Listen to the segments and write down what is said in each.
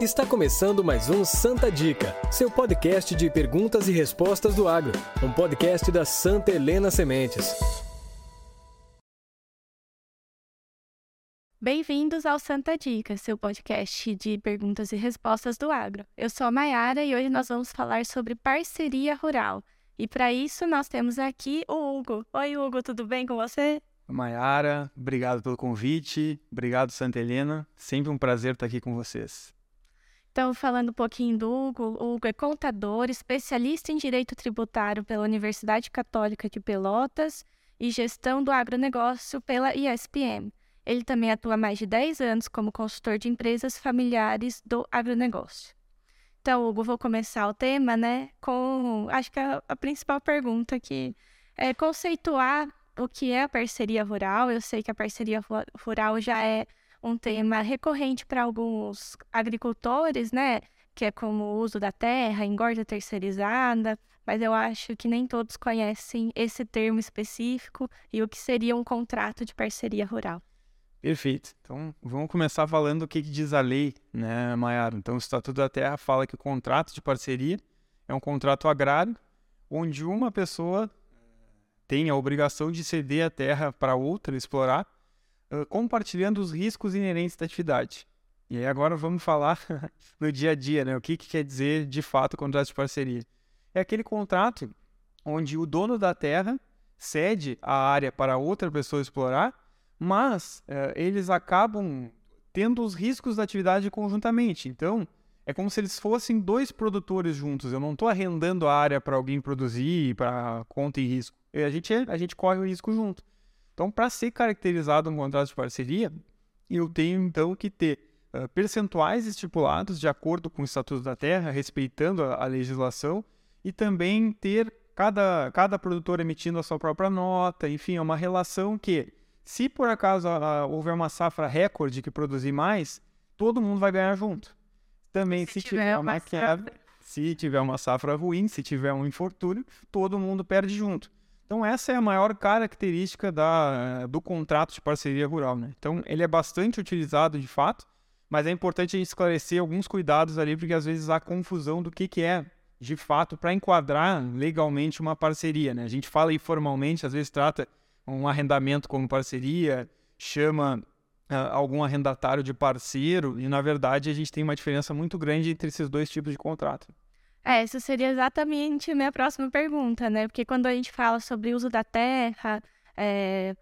Está começando mais um Santa Dica, seu podcast de perguntas e respostas do agro, um podcast da Santa Helena Sementes. Bem-vindos ao Santa Dica, seu podcast de perguntas e respostas do agro. Eu sou a Mayara e hoje nós vamos falar sobre parceria rural. E para isso nós temos aqui o Hugo. Oi, Hugo, tudo bem com você? Mayara, obrigado pelo convite, obrigado Santa Helena, sempre um prazer estar aqui com vocês. Então, falando um pouquinho do Hugo, o Hugo é contador, especialista em direito tributário pela Universidade Católica de Pelotas e gestão do agronegócio pela ISPM. Ele também atua há mais de 10 anos como consultor de empresas familiares do agronegócio. Então, Hugo, vou começar o tema, né, com acho que a, a principal pergunta aqui é conceituar o que é a parceria rural. Eu sei que a parceria rural já é um tema recorrente para alguns agricultores, né? Que é como o uso da terra, engorda terceirizada, mas eu acho que nem todos conhecem esse termo específico e o que seria um contrato de parceria rural. Perfeito. Então, vamos começar falando o que, que diz a lei, né, Maiara? Então, o Estatuto da Terra fala que o contrato de parceria é um contrato agrário onde uma pessoa tem a obrigação de ceder a terra para outra explorar compartilhando os riscos inerentes da atividade. E aí agora vamos falar no dia a dia, né? O que, que quer dizer de fato contrato de parceria? É aquele contrato onde o dono da terra cede a área para outra pessoa explorar, mas uh, eles acabam tendo os riscos da atividade conjuntamente. Então, é como se eles fossem dois produtores juntos. Eu não estou arrendando a área para alguém produzir, para conta e risco. A gente, a gente corre o risco junto. Então, para ser caracterizado um contrato de parceria, eu tenho então que ter uh, percentuais estipulados de acordo com o Estatuto da Terra, respeitando a, a legislação, e também ter cada, cada produtor emitindo a sua própria nota, enfim, é uma relação que, se por acaso houver uma safra recorde que produzir mais, todo mundo vai ganhar junto. Também, se, se tiver, tiver uma quebra, se tiver uma safra ruim, se tiver um infortúnio, todo mundo perde junto. Então, essa é a maior característica da, do contrato de parceria rural. Né? Então, ele é bastante utilizado de fato, mas é importante a gente esclarecer alguns cuidados ali, porque às vezes há confusão do que, que é, de fato, para enquadrar legalmente uma parceria. Né? A gente fala informalmente, às vezes trata um arrendamento como parceria, chama uh, algum arrendatário de parceiro, e na verdade a gente tem uma diferença muito grande entre esses dois tipos de contrato. É, essa seria exatamente a minha próxima pergunta, né? Porque quando a gente fala sobre uso da terra, é,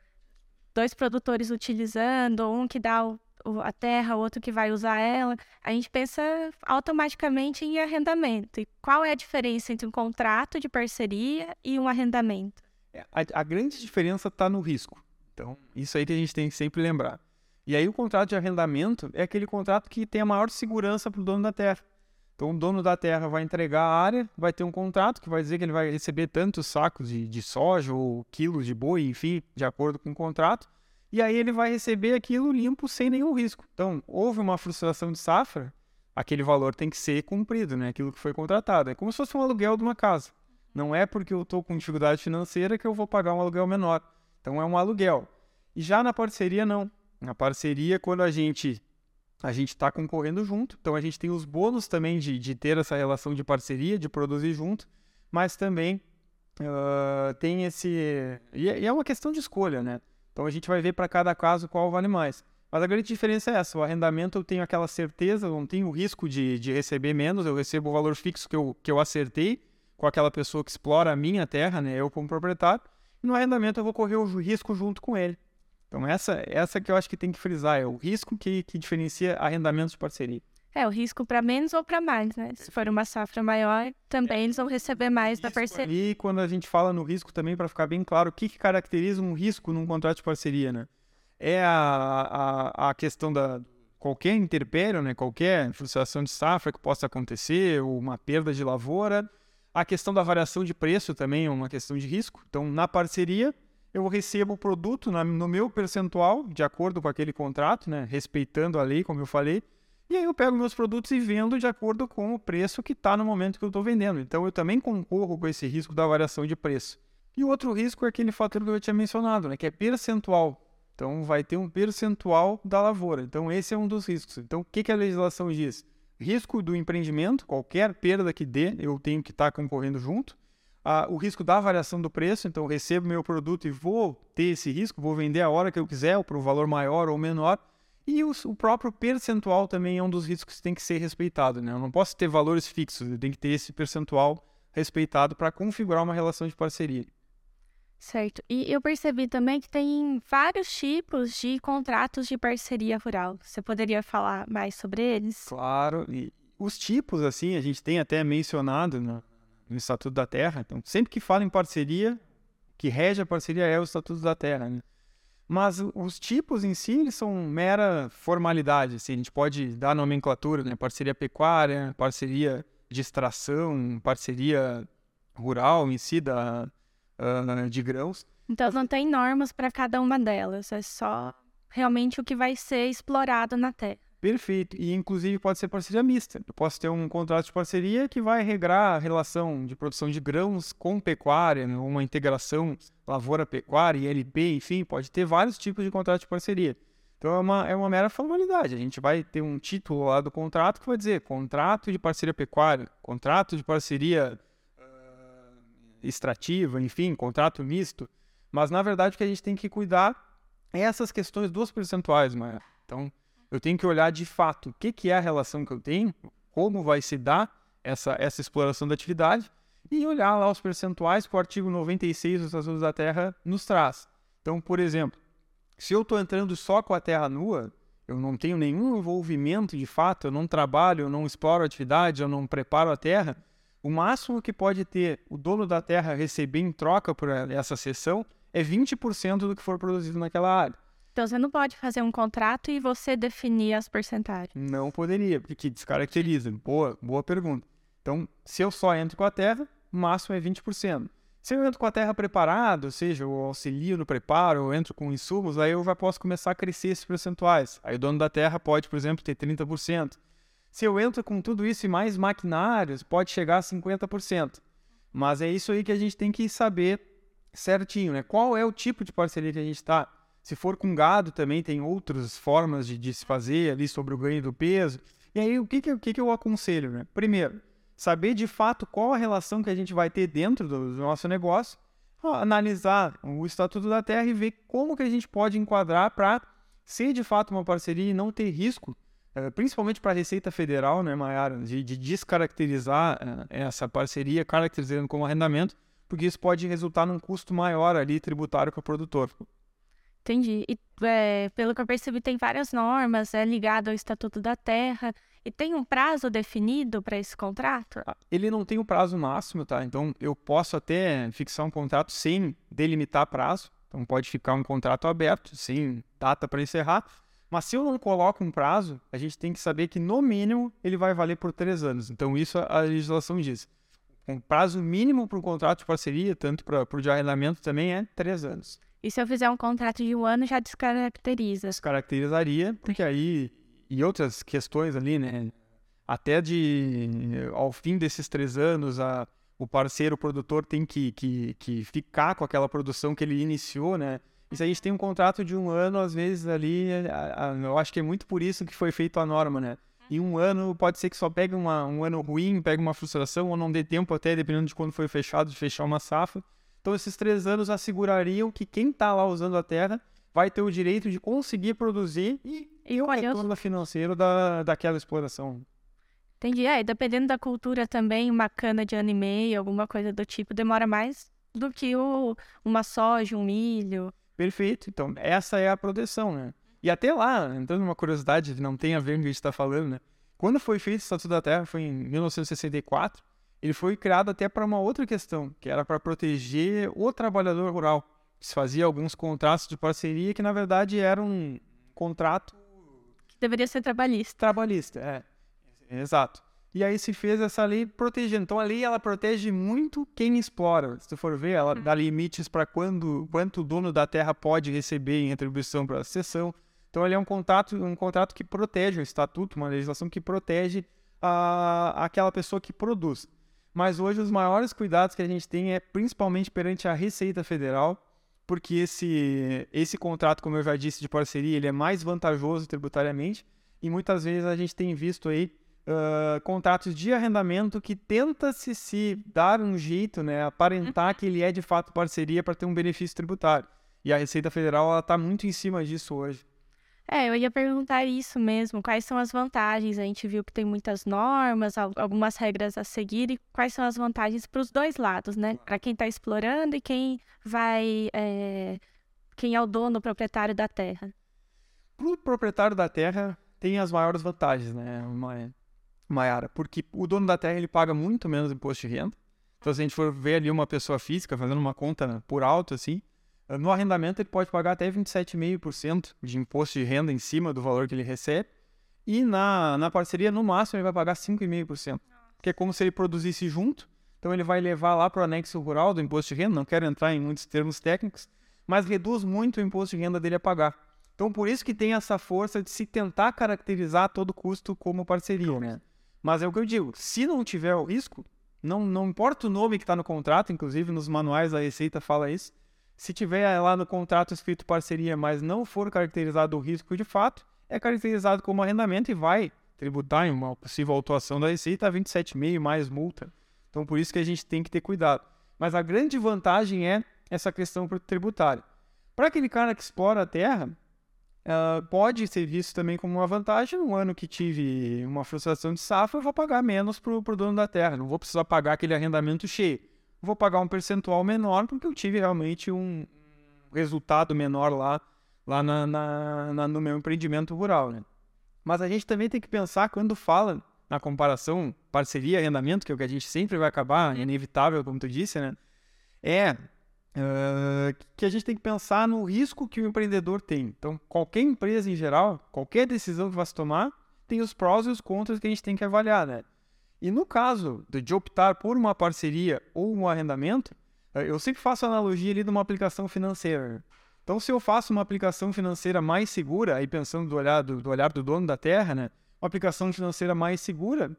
dois produtores utilizando, um que dá o, a terra, o outro que vai usar ela, a gente pensa automaticamente em arrendamento. E qual é a diferença entre um contrato de parceria e um arrendamento? É, a, a grande diferença está no risco. Então, isso aí que a gente tem que sempre lembrar. E aí, o contrato de arrendamento é aquele contrato que tem a maior segurança para o dono da terra. Então, o dono da terra vai entregar a área, vai ter um contrato que vai dizer que ele vai receber tantos sacos de, de soja ou quilos de boi, enfim, de acordo com o contrato. E aí ele vai receber aquilo limpo sem nenhum risco. Então, houve uma frustração de safra, aquele valor tem que ser cumprido, né? Aquilo que foi contratado. É como se fosse um aluguel de uma casa. Não é porque eu estou com dificuldade financeira que eu vou pagar um aluguel menor. Então, é um aluguel. E já na parceria, não. Na parceria, quando a gente a gente está concorrendo junto, então a gente tem os bônus também de, de ter essa relação de parceria, de produzir junto, mas também uh, tem esse. É, e é uma questão de escolha, né? Então a gente vai ver para cada caso qual vale mais. Mas a grande diferença é essa: o arrendamento eu tenho aquela certeza, não tenho o risco de, de receber menos, eu recebo o valor fixo que eu, que eu acertei com aquela pessoa que explora a minha terra, né? Eu como proprietário. E no arrendamento eu vou correr o risco junto com ele. Então, essa, essa que eu acho que tem que frisar, é o risco que, que diferencia arrendamentos de parceria. É, o risco para menos ou para mais, né? Se for uma safra maior, também é. eles vão receber mais da parceria. E quando a gente fala no risco também, para ficar bem claro, o que, que caracteriza um risco num contrato de parceria, né? É a, a, a questão da qualquer interpério, né? Qualquer frustração de safra que possa acontecer, ou uma perda de lavoura. A questão da variação de preço também é uma questão de risco. Então, na parceria, eu recebo o produto na, no meu percentual, de acordo com aquele contrato, né? respeitando a lei, como eu falei, e aí eu pego meus produtos e vendo de acordo com o preço que está no momento que eu estou vendendo. Então eu também concorro com esse risco da variação de preço. E o outro risco é aquele fator que eu tinha mencionado, né? que é percentual. Então vai ter um percentual da lavoura. Então esse é um dos riscos. Então o que, que a legislação diz? risco do empreendimento, qualquer perda que dê, eu tenho que estar tá concorrendo junto. Ah, o risco da variação do preço, então eu recebo meu produto e vou ter esse risco, vou vender a hora que eu quiser, ou para um valor maior ou menor. E o, o, próprio percentual também é um dos riscos que tem que ser respeitado. Né? Eu não posso ter valores fixos, eu tenho que ter esse percentual respeitado para configurar uma relação de parceria. Certo. E eu percebi também que tem vários tipos de contratos de parceria rural. Você poderia falar mais sobre eles? Claro. E os tipos, assim, a gente tem até mencionado no, no Estatuto da Terra. Então, sempre que fala em parceria, que rege a parceria é o Estatuto da Terra. Né? Mas os tipos em si eles são mera formalidade. Assim, a gente pode dar nomenclatura, né? Parceria pecuária, parceria de extração, parceria rural em si da, uh, de grãos. Então não tem normas para cada uma delas, é só realmente o que vai ser explorado na terra. Perfeito. E inclusive pode ser parceria mista. Eu posso ter um contrato de parceria que vai regrar a relação de produção de grãos com pecuária, né? uma integração lavoura-pecuária, ILP, enfim, pode ter vários tipos de contrato de parceria. Então é uma, é uma mera formalidade. A gente vai ter um título lá do contrato que vai dizer contrato de parceria pecuária, contrato de parceria extrativa, enfim, contrato misto. Mas na verdade o que a gente tem que cuidar é essas questões dos percentuais, Maia. Então eu tenho que olhar de fato o que, que é a relação que eu tenho, como vai se dar essa, essa exploração da atividade e olhar lá os percentuais que o artigo 96 dos Estatutos da Terra nos traz. Então, por exemplo, se eu estou entrando só com a terra nua, eu não tenho nenhum envolvimento de fato, eu não trabalho, eu não exploro a atividade, eu não preparo a terra, o máximo que pode ter o dono da terra receber em troca por essa cessão é 20% do que for produzido naquela área. Então você não pode fazer um contrato e você definir as porcentagens. Não poderia, porque descaracteriza. Boa, boa pergunta. Então, se eu só entro com a terra, o máximo é 20%. Se eu entro com a terra preparada, ou seja, eu auxilio no preparo, eu entro com insumos, aí eu já posso começar a crescer esses percentuais. Aí o dono da terra pode, por exemplo, ter 30%. Se eu entro com tudo isso e mais maquinários, pode chegar a 50%. Mas é isso aí que a gente tem que saber certinho, né? Qual é o tipo de parceria que a gente está? Se for com gado, também tem outras formas de, de, se fazer ali sobre o ganho do peso. E aí, o que, que, o que, que eu aconselho, né? Primeiro, saber de fato qual a relação que a gente vai ter dentro do, do nosso negócio, analisar o Estatuto da Terra e ver como que a gente pode enquadrar para ser de fato uma parceria e não ter risco eh, principalmente para a Receita Federal, né, Mayara, de, de descaracterizar uh, essa parceria, caracterizando como arrendamento, porque isso pode resultar num custo maior ali tributário para o produtor. Entendi. E é, pelo que eu percebi, tem várias normas é, ligado ao Estatuto da Terra. E tem um prazo definido para esse contrato? Ah, ele não tem o um prazo máximo, tá? Então eu posso até fixar um contrato sem delimitar prazo. Então pode ficar um contrato aberto, sem data para encerrar. Mas se eu não coloco um prazo, a gente tem que saber que no mínimo ele vai valer por três anos. Então isso a legislação diz. Um prazo mínimo para um contrato de parceria, tanto para o de arrendamento também é três anos. E se eu fizer um contrato de um ano, já descaracteriza? Descaracterizaria, porque aí, e outras questões ali, né? Até de, ao fim desses três anos, a, o parceiro, o produtor tem que, que, que ficar com aquela produção que ele iniciou, né? E se a gente tem um contrato de um ano, às vezes ali, a, a, eu acho que é muito por isso que foi feito a norma, né? Em um ano, pode ser que só pegue uma, um ano ruim, pegue uma frustração, ou não dê tempo até, dependendo de quando foi fechado, de fechar uma safra. Então, esses três anos assegurariam que quem está lá usando a terra vai ter o direito de conseguir produzir e, e o retorno financeiro da, daquela exploração. Entendi. É, dependendo da cultura também, uma cana de ano e meio, alguma coisa do tipo, demora mais do que o, uma soja, um milho. Perfeito. Então, essa é a proteção, né? E até lá, entrando numa curiosidade não tem a ver com o que a gente está falando, né? Quando foi feito o Estatuto da Terra, foi em 1964, ele foi criado até para uma outra questão, que era para proteger o trabalhador rural. Se fazia alguns contratos de parceria que, na verdade, era um contrato... Que deveria ser trabalhista. Trabalhista, é. Exato. E aí se fez essa lei protegendo. Então a lei ela protege muito quem explora. Se tu for ver, ela dá limites para quando quanto o dono da terra pode receber em atribuição para a cessão. Então ele é um contrato, um contrato que protege o estatuto, uma legislação que protege a, aquela pessoa que produz. Mas hoje os maiores cuidados que a gente tem é principalmente perante a Receita Federal, porque esse esse contrato, como eu já disse, de parceria, ele é mais vantajoso tributariamente e muitas vezes a gente tem visto aí uh, contratos de arrendamento que tenta se, se dar um jeito, né, aparentar que ele é de fato parceria para ter um benefício tributário. E a Receita Federal está muito em cima disso hoje. É, eu ia perguntar isso mesmo. Quais são as vantagens? A gente viu que tem muitas normas, algumas regras a seguir, e quais são as vantagens para os dois lados, né? Para quem está explorando e quem vai. É... Quem é o dono, o proprietário da terra. Para o proprietário da terra, tem as maiores vantagens, né, Maiara? Porque o dono da terra ele paga muito menos imposto de renda. Então, se a gente for ver ali uma pessoa física fazendo uma conta por alto, assim, no arrendamento, ele pode pagar até 27,5% de imposto de renda em cima do valor que ele recebe. E na, na parceria, no máximo, ele vai pagar 5,5%. Que é como se ele produzisse junto. Então, ele vai levar lá para o anexo rural do imposto de renda. Não quero entrar em muitos termos técnicos, mas reduz muito o imposto de renda dele a pagar. Então, por isso que tem essa força de se tentar caracterizar todo custo como parceria, né? Mas é o que eu digo, se não tiver o risco, não, não importa o nome que está no contrato, inclusive nos manuais da Receita fala isso, se tiver lá no contrato escrito parceria, mas não for caracterizado o risco de fato, é caracterizado como arrendamento e vai tributar em uma possível autuação da Receita a 27,5 mais multa. Então, por isso que a gente tem que ter cuidado. Mas a grande vantagem é essa questão tributária. Para aquele cara que explora a terra, uh, pode ser visto também como uma vantagem. No ano que tive uma frustração de safra, eu vou pagar menos para o dono da terra. Não vou precisar pagar aquele arrendamento cheio vou pagar um percentual menor porque eu tive realmente um resultado menor lá, lá na, na, na, no meu empreendimento rural. Né? Mas a gente também tem que pensar quando fala na comparação parceria arrendamento, que é o que a gente sempre vai acabar, é inevitável, como tu disse, né? É uh, que a gente tem que pensar no risco que o empreendedor tem. Então, qualquer empresa em geral, qualquer decisão que vai se tomar, tem os prós e os contras que a gente tem que avaliar, né? E no caso de optar por uma parceria ou um arrendamento, eh, eu sempre faço analogia ali de uma aplicação financeira. Então, se eu faço uma aplicação financeira mais segura, aí pensando do olhar do, do olhar do dono da terra, né? Uma aplicação financeira mais segura,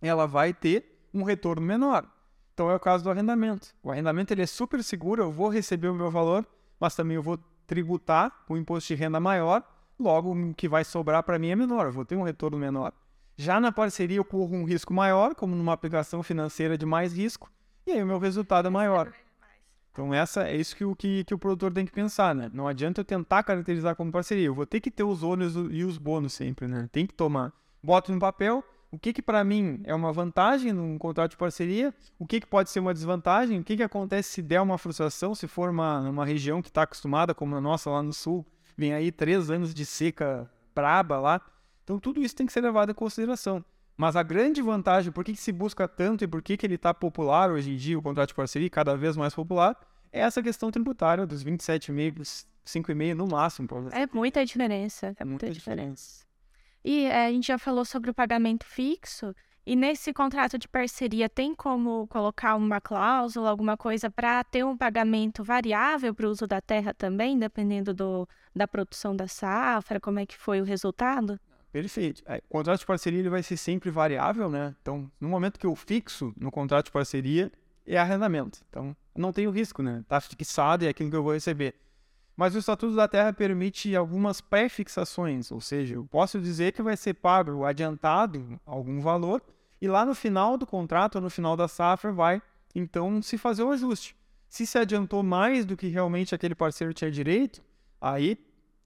ela vai ter um retorno menor. Então é o caso do arrendamento. O arrendamento ele é super seguro, eu vou receber o meu valor, mas também eu vou tributar o imposto de renda maior, logo o que vai sobrar para mim é menor, eu vou ter um retorno menor. Já na parceria eu corro um risco maior, como numa aplicação financeira de mais risco, e aí o meu resultado é maior. Então essa é isso que o, que, que o produtor tem que pensar, né? Não adianta eu tentar caracterizar como parceria, eu vou ter que ter os ônus e os bônus sempre, né? Tem que tomar. Boto no papel o que que para mim é uma vantagem num contrato de parceria, o que que pode ser uma desvantagem, o que que acontece se der uma frustração, se for uma, uma região que está acostumada, como a nossa lá no sul, vem aí três anos de seca braba lá, então, tudo isso tem que ser levado em consideração. Mas a grande vantagem, por que, que se busca tanto e por que, que ele está popular hoje em dia, o contrato de parceria, cada vez mais popular, é essa questão tributária dos 27,5, 5,5 no máximo. É muita diferença. É muita, muita diferença. diferença. E é, a gente já falou sobre o pagamento fixo. E nesse contrato de parceria, tem como colocar uma cláusula, alguma coisa para ter um pagamento variável para o uso da terra também, dependendo do, da produção da safra, como é que foi o resultado? Perfeito. É, o contrato de parceria ele vai ser sempre variável, né? Então, no momento que eu fixo no contrato de parceria, é arrendamento. Então, não tenho risco, né? Tá fixado e é aquilo que eu vou receber. Mas o Estatuto da Terra permite algumas pré-fixações, ou seja, eu posso dizer que vai ser pago adiantado algum valor e lá no final do contrato, no final da safra, vai então se fazer o ajuste. Se se adiantou mais do que realmente aquele parceiro tinha direito, aí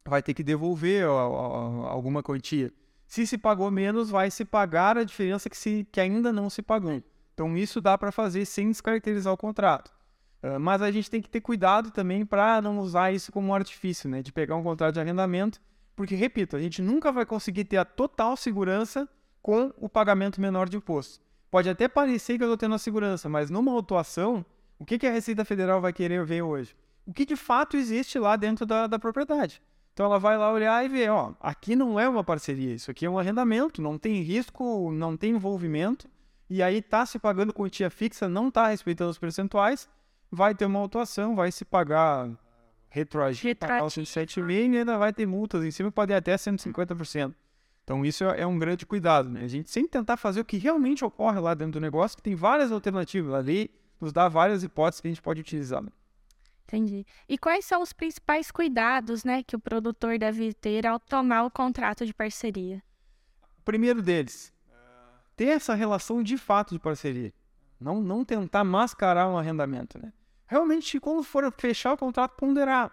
vai ter que devolver alguma quantia. Se se pagou menos, vai se pagar a diferença que, se, que ainda não se pagou. Então, isso dá para fazer sem descaracterizar o contrato. Uh, mas a gente tem que ter cuidado também para não usar isso como um artifício, né? De pegar um contrato de arrendamento, porque, repito, a gente nunca vai conseguir ter a total segurança com o pagamento menor de imposto. Pode até parecer que eu estou tendo a segurança, mas numa autuação, o que, que a Receita Federal vai querer ver hoje? O que de fato existe lá dentro da, da propriedade. Então ela vai lá olhar e ver, ó, aqui não é uma parceria, isso aqui é um arrendamento, não tem risco, não tem envolvimento, e aí tá se pagando quantia fixa, não tá respeitando os percentuais, vai ter uma autuação, vai se pagar retroativo, pagar os 107,5 e ainda vai ter multas em cima, pode ir até 150%. Então isso é, é um grande cuidado, né? A gente sempre tentar fazer o que realmente ocorre lá dentro do negócio, que tem várias alternativas, a lei nos dá várias hipóteses que a gente pode utilizar. Né? Entendi. E quais são os principais cuidados, né, que o produtor deve ter ao tomar o contrato de parceria? Primeiro deles, ter essa relação de fato de parceria. Não, não tentar mascarar um arrendamento, né? Realmente, quando for fechar o contrato, ponderar.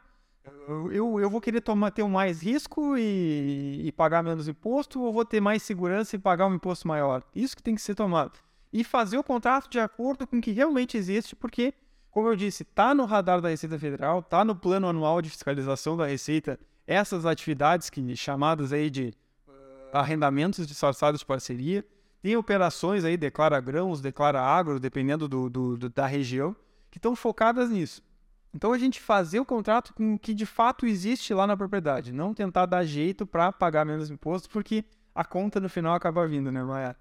Eu, eu, eu vou querer tomar, ter mais risco e, e, pagar menos imposto ou vou ter mais segurança e pagar um imposto maior? Isso que tem que ser tomado. E fazer o contrato de acordo com o que realmente existe, porque, como eu disse, está no radar da Receita Federal, está no plano anual de fiscalização da Receita, essas atividades que chamadas aí de arrendamentos disfarçados de parceria. Tem operações aí, declara grãos, declara agro, dependendo do, do, do da região, que estão focadas nisso. Então a gente fazer o contrato com o que de fato existe lá na propriedade, não tentar dar jeito para pagar menos imposto, porque a conta no final acaba vindo, né, Maia?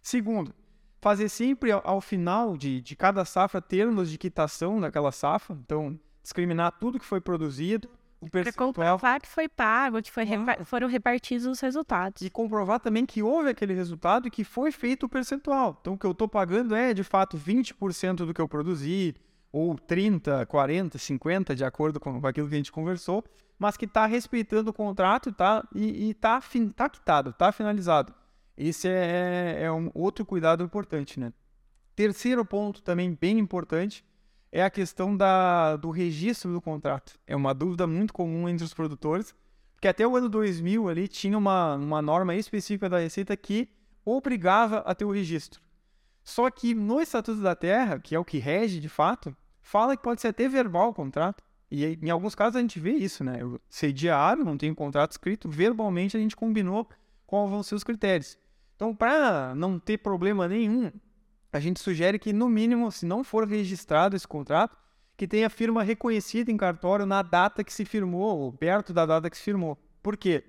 Segundo, fazer sempre ao, final de, de cada safra termos de quitação daquela safra, então discriminar tudo que foi produzido, o percentual... comprovar que foi pago, que foi ah. foram repartidos os resultados. E comprovar também que houve aquele resultado e que foi feito o percentual. Então o que eu estou pagando é de fato 20% do que eu produzi, ou 30, 40, 50, de acordo com aquilo que a gente conversou, mas que está respeitando o contrato tá, e está tá quitado, está finalizado. Esse é, é, é um outro cuidado importante, né? Terceiro ponto também bem importante é a questão da, do registro do contrato. É uma dúvida muito comum entre os produtores, porque até o ano 2000 ali tinha uma, uma norma específica da Receita que obrigava a ter o registro. Só que no Estatuto da Terra, que é o que rege de fato, fala que pode ser até verbal o contrato. E em alguns casos a gente vê isso, né? Eu sei diário, não tenho contrato escrito, verbalmente a gente combinou qual vão ser os critérios. Então, para não ter problema nenhum, a gente sugere que, no mínimo, se não for registrado esse contrato, que tenha firma reconhecida em cartório na data que se firmou, ou perto da data que se firmou. Por quê?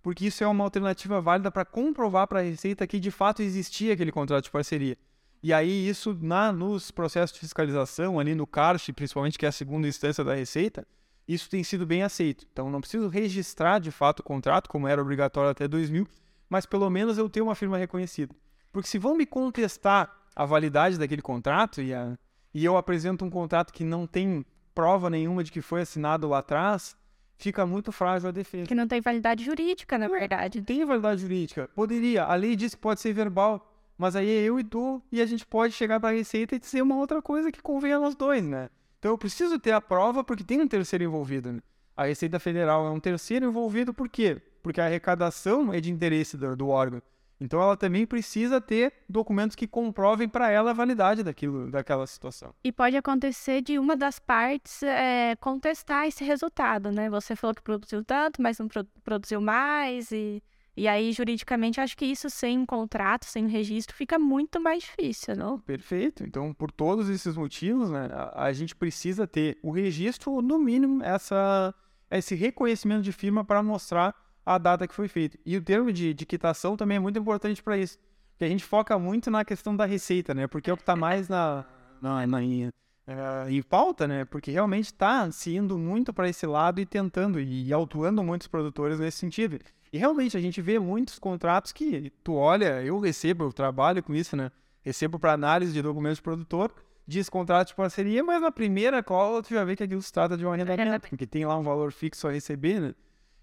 Porque isso é uma alternativa válida para comprovar para a Receita que de fato existia aquele contrato de parceria. E aí isso na, nos processos de fiscalização, ali no CARF, principalmente que é a segunda instância da Receita, isso tem sido bem aceito. Então não preciso registrar de fato o contrato, como era obrigatório até 2000, mas pelo menos eu tenho uma firma reconhecida. Porque se vão me contestar a validade daquele contrato e, a, e eu apresento um contrato que não tem prova nenhuma de que foi assinado lá atrás, fica muito frágil a defesa. Que não tem validade jurídica, na verdade. Tem validade jurídica. Poderia. A lei diz que pode ser verbal. Mas aí é eu e tu, e a gente pode chegar para a receita e dizer uma outra coisa que convenha a nós dois, né? Então eu preciso ter a prova porque tem um terceiro envolvido. Né? A Receita Federal é um terceiro envolvido por quê? Porque a arrecadação é de interesse do, do órgão. Então ela também precisa ter documentos que comprovem para ela a validade daquilo, daquela situação. E pode acontecer de uma das partes é, contestar esse resultado, né? Você falou que produziu tanto, mas não produziu mais e e aí, juridicamente, acho que isso sem um contrato, sem um registro, fica muito mais difícil, não? Perfeito. Então, por todos esses motivos, né, a, a gente precisa ter o registro, no mínimo, essa, esse reconhecimento de firma para mostrar a data que foi feita. E o termo de, de quitação também é muito importante para isso. Porque a gente foca muito na questão da receita, né? Porque é o que está mais na, na, na em, é, em pauta, né? Porque realmente está se indo muito para esse lado e tentando e, e autuando muitos produtores nesse sentido. E realmente a gente vê muitos contratos que tu olha, eu recebo, eu trabalho com isso, né? Recebo para análise de documentos de produtor, diz contrato de parceria, mas na primeira cola tu já vê que aquilo se trata de um arrendamento, porque tem lá um valor fixo a receber, né?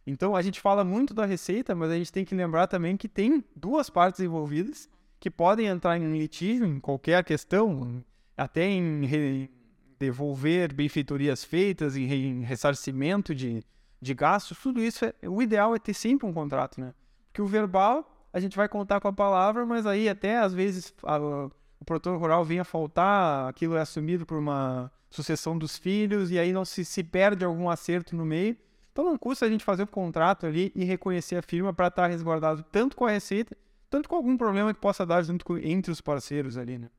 Então a gente fala muito da receita, mas a gente tem que lembrar também que tem duas partes envolvidas que podem entrar em litígio em qualquer questão, até em devolver benfeitorias feitas, em ressarcimento de, de gastos, tudo isso, é, o ideal é ter sempre um contrato, né? Porque o verbal, a gente vai contar com a palavra, mas aí até às vezes a, o produtor rural vem a faltar, aquilo é assumido por uma sucessão dos filhos, e aí não se, se perde algum acerto no meio. Então não custa a gente fazer o contrato ali e reconhecer a firma para estar tá resguardado tanto com a receita, tanto com algum problema que possa dar junto com, entre os parceiros ali, né?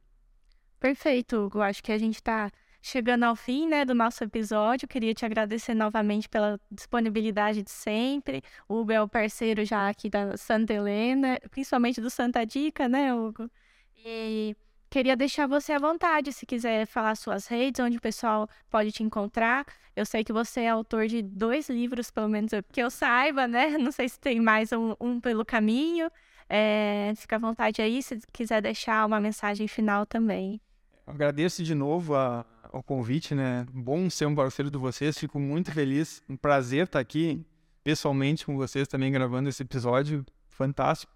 Perfeito, Hugo. Acho que a gente está chegando ao fim né, do nosso episódio. Queria te agradecer novamente pela disponibilidade de sempre. O Hugo é o parceiro já aqui da Santa Helena, principalmente do Santa Dica, né, Hugo? E queria deixar você à vontade, se quiser falar suas redes, onde o pessoal pode te encontrar. Eu sei que você é autor de dois livros, pelo menos que eu saiba, né? Não sei se tem mais um, um pelo caminho. É, fica à vontade aí, se quiser deixar uma mensagem final também. agradeço de novo a, o convite, né? Bom ser um parceiro de vocês, fico muito feliz. Um prazer estar aqui pessoalmente com vocês também gravando esse episódio fantástico.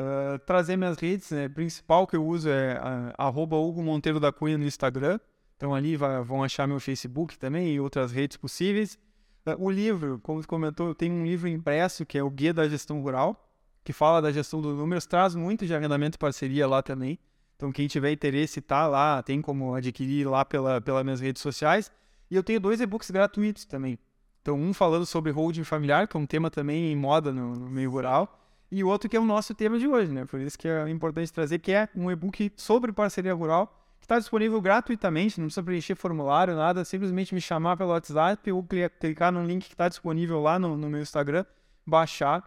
Uh, trazer minhas redes, né? principal que eu uso é uh, arroba Hugo Monteiro da Cunha no Instagram. Então ali vai, vão achar meu Facebook também e outras redes possíveis. Uh, o livro, como você comentou, eu tenho um livro impresso que é o Guia da Gestão Rural, que fala da gestão dos números, traz muito de arrendamento e parceria lá também. Então quem tiver interesse tá lá, tem como adquirir lá pela, pelas minhas redes sociais. E eu tenho dois e-books gratuitos também. Então um falando sobre holding familiar, que é um tema também em moda no, no meio rural e o outro que é o nosso tema de hoje, né? Por isso que é importante trazer, que é um e-book sobre parceria rural, que está disponível gratuitamente, não precisa preencher formulário, nada, simplesmente me chamar pelo WhatsApp ou clicar no link que está disponível lá no, no meu Instagram, baixar.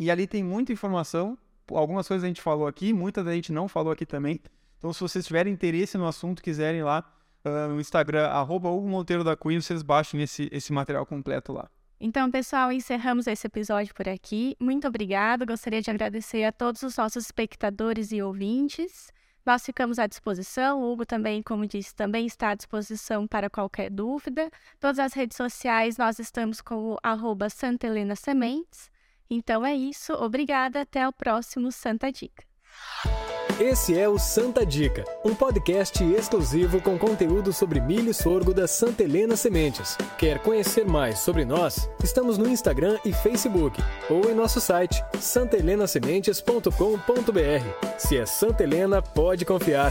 E ali tem muita informação, algumas coisas a gente falou aqui, muitas a gente não falou aqui também. Então, se vocês tiverem interesse no assunto, quiserem lá uh, no Instagram, arroba Monteiro da Cunha, vocês baixem esse, esse material completo lá. Então, pessoal, encerramos esse episódio por aqui. Muito obrigado. Gostaria de agradecer a todos os nossos espectadores e ouvintes. Nós ficamos à disposição. O Hugo também, como disse, também está à disposição para qualquer dúvida. Todas as redes sociais nós estamos com o Santa Helena Sementes. Então é isso. Obrigada. Até o próximo Santa Dica. Esse é o Santa Dica, um podcast exclusivo com conteúdo sobre milho e sorgo da Santa Helena Sementes. Quer conhecer mais sobre nós? Estamos no Instagram e Facebook ou em nosso site santelenasementes.com.br. Se é Santa Helena, pode confiar.